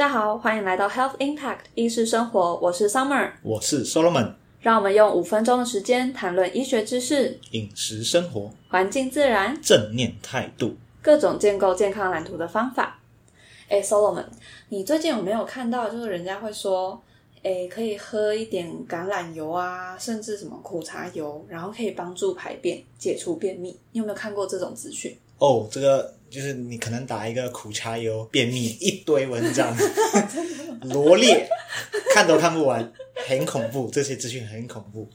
家好，欢迎来到 Health Impact 医师生活，我是 Summer，我是 Solomon，让我们用五分钟的时间谈论医学知识、饮食生活、环境自然、正念态度、各种建构健康蓝图的方法。哎，Solomon，你最近有没有看到，就是人家会说，哎，可以喝一点橄榄油啊，甚至什么苦茶油，然后可以帮助排便、解除便秘。你有没有看过这种资讯？哦，这个就是你可能打一个苦茶油便秘一堆文章 罗列，看都看不完，很恐怖，这些资讯很恐怖。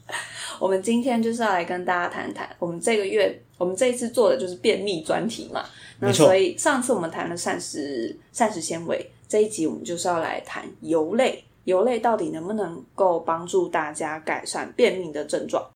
我们今天就是要来跟大家谈谈，我们这个月我们这一次做的就是便秘专题嘛。那所以上次我们谈了膳食膳食纤维，这一集我们就是要来谈油类，油类到底能不能够帮助大家改善便秘的症状？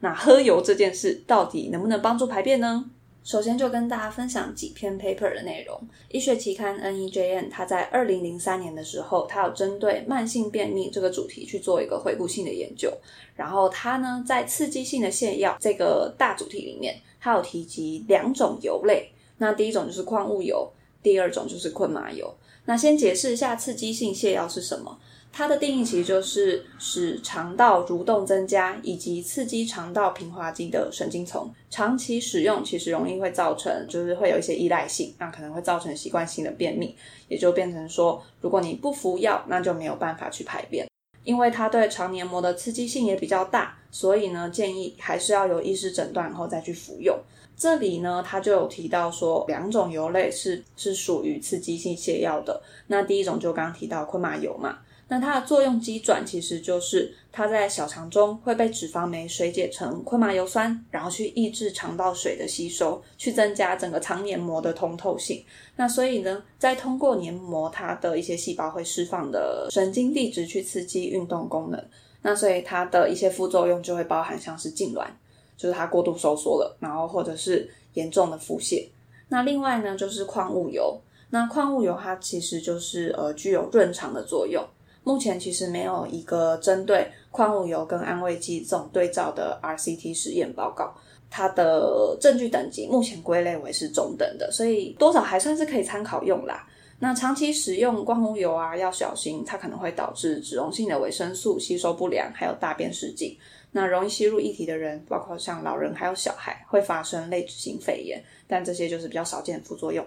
那喝油这件事到底能不能帮助排便呢？首先就跟大家分享几篇 paper 的内容。医学期刊 NEJM，它在二零零三年的时候，它有针对慢性便秘这个主题去做一个回顾性的研究。然后它呢，在刺激性的泻药这个大主题里面，它有提及两种油类。那第一种就是矿物油，第二种就是昆麻油。那先解释一下刺激性泻药是什么。它的定义其实就是使肠道蠕动增加，以及刺激肠道平滑肌的神经丛。长期使用其实容易会造成，就是会有一些依赖性，那可能会造成习惯性的便秘，也就变成说，如果你不服药，那就没有办法去排便。因为它对肠黏膜的刺激性也比较大，所以呢，建议还是要有医师诊断后再去服用。这里呢，它就有提到说，两种油类是是属于刺激性泻药的。那第一种就刚刚提到昆麻油嘛。那它的作用机转其实就是它在小肠中会被脂肪酶水解成昆麻油酸，然后去抑制肠道水的吸收，去增加整个肠黏膜的通透性。那所以呢，在通过黏膜，它的一些细胞会释放的神经递质去刺激运动功能。那所以它的一些副作用就会包含像是痉挛，就是它过度收缩了，然后或者是严重的腹泻。那另外呢，就是矿物油。那矿物油它其实就是呃具有润肠的作用。目前其实没有一个针对矿物油跟安慰剂这种对照的 RCT 实验报告，它的证据等级目前归类为是中等的，所以多少还算是可以参考用啦。那长期使用矿物油啊，要小心，它可能会导致脂溶性的维生素吸收不良，还有大便失禁。那容易吸入液体的人，包括像老人还有小孩，会发生类脂性肺炎，但这些就是比较少见的副作用。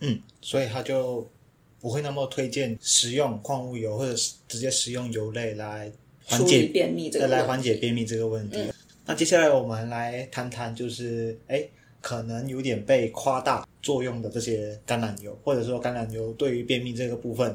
嗯，所以它就。不会那么推荐食用矿物油，或者直接食用油类来缓解便秘这个来缓解便秘这个问题。那接下来我们来谈谈，就是哎，可能有点被夸大作用的这些橄榄油，或者说橄榄油对于便秘这个部分，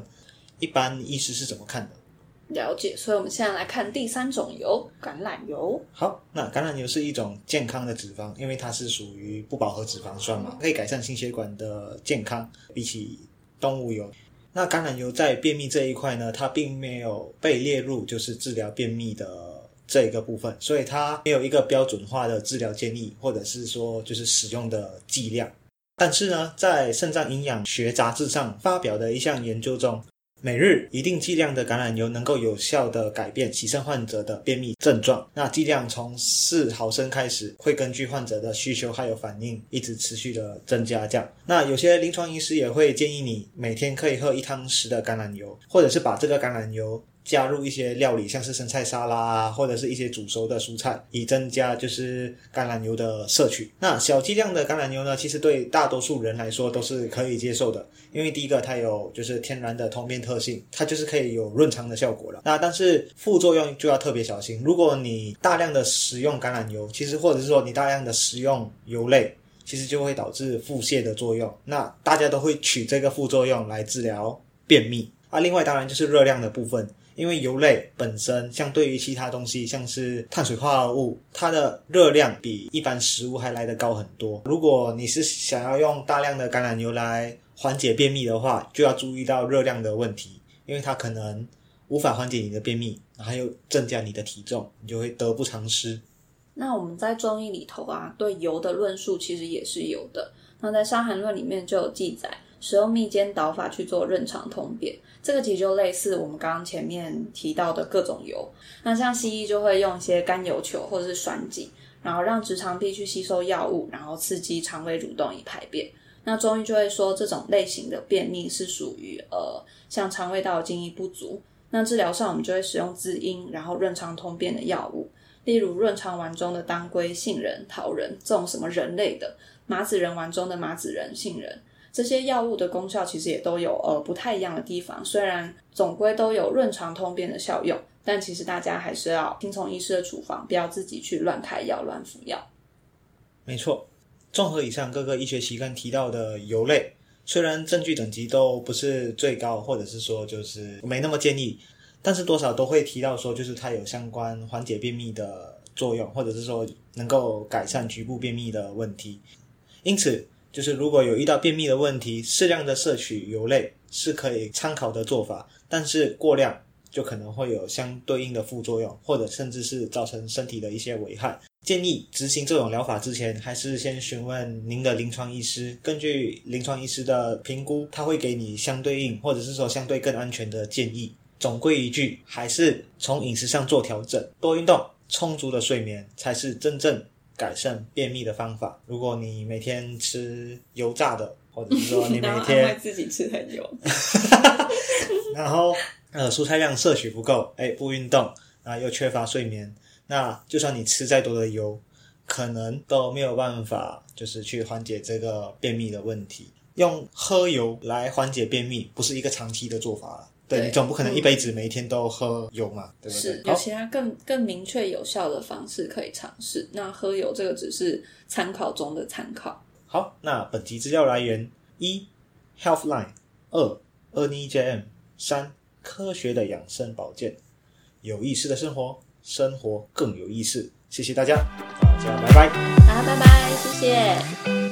一般医师是怎么看的？了解，所以我们现在来看第三种油——橄榄油。好，那橄榄油是一种健康的脂肪，因为它是属于不饱和脂肪酸嘛，可以改善心血管的健康，比起。动物油，那橄榄油在便秘这一块呢，它并没有被列入就是治疗便秘的这一个部分，所以它没有一个标准化的治疗建议，或者是说就是使用的剂量。但是呢，在肾脏营养学杂志上发表的一项研究中。每日一定剂量的橄榄油能够有效的改变洗肾患者的便秘症状。那剂量从四毫升开始，会根据患者的需求还有反应，一直持续的增加。这样，那有些临床医师也会建议你每天可以喝一汤匙的橄榄油，或者是把这个橄榄油。加入一些料理，像是生菜沙拉啊，或者是一些煮熟的蔬菜，以增加就是橄榄油的摄取。那小剂量的橄榄油呢，其实对大多数人来说都是可以接受的，因为第一个它有就是天然的通便特性，它就是可以有润肠的效果了。那但是副作用就要特别小心，如果你大量的食用橄榄油，其实或者是说你大量的食用油类，其实就会导致腹泻的作用。那大家都会取这个副作用来治疗便秘啊。另外当然就是热量的部分。因为油类本身相对于其他东西，像是碳水化合物，它的热量比一般食物还来得高很多。如果你是想要用大量的橄榄油来缓解便秘的话，就要注意到热量的问题，因为它可能无法缓解你的便秘，然后又增加你的体重，你就会得不偿失。那我们在中医里头啊，对油的论述其实也是有的。那在《伤寒论》里面就有记载。使用蜜煎导法去做润肠通便，这个其实就类似我们刚刚前面提到的各种油。那像西医就会用一些甘油球或者是栓剂，然后让直肠壁去吸收药物，然后刺激肠胃蠕动以排便。那中医就会说这种类型的便秘是属于呃像肠胃道津液不足。那治疗上我们就会使用滋阴，然后润肠通便的药物，例如润肠丸中的当归、杏仁、桃仁这种什么仁类的，麻子仁丸中的麻子仁、杏仁这些药物的功效其实也都有呃不太一样的地方，虽然总归都有润肠通便的效用，但其实大家还是要听从医师的处方，不要自己去乱开药、乱服药。没错，综合以上各个医学期刊提到的油类。虽然证据等级都不是最高，或者是说就是没那么建议，但是多少都会提到说，就是它有相关缓解便秘的作用，或者是说能够改善局部便秘的问题。因此，就是如果有遇到便秘的问题，适量的摄取油类是可以参考的做法，但是过量就可能会有相对应的副作用，或者甚至是造成身体的一些危害。建议执行这种疗法之前，还是先询问您的临床医师。根据临床医师的评估，他会给你相对应或者是说相对更安全的建议。总归一句，还是从饮食上做调整，多运动，充足的睡眠，才是真正改善便秘的方法。如果你每天吃油炸的，或者是说 你每天自己吃很油，然后呃蔬菜量摄取不够，哎不运动啊又缺乏睡眠。那就算你吃再多的油，可能都没有办法，就是去缓解这个便秘的问题。用喝油来缓解便秘，不是一个长期的做法了。对你总不可能一辈子每一天都喝油嘛，对不对？是有其他更更明确有效的方式可以尝试。那喝油这个只是参考中的参考。好，那本集资料来源：一 Healthline，二 NEJM，三科学的养生保健，有意识的生活。生活更有意思，谢谢大家，大家拜拜，好，拜拜，谢谢。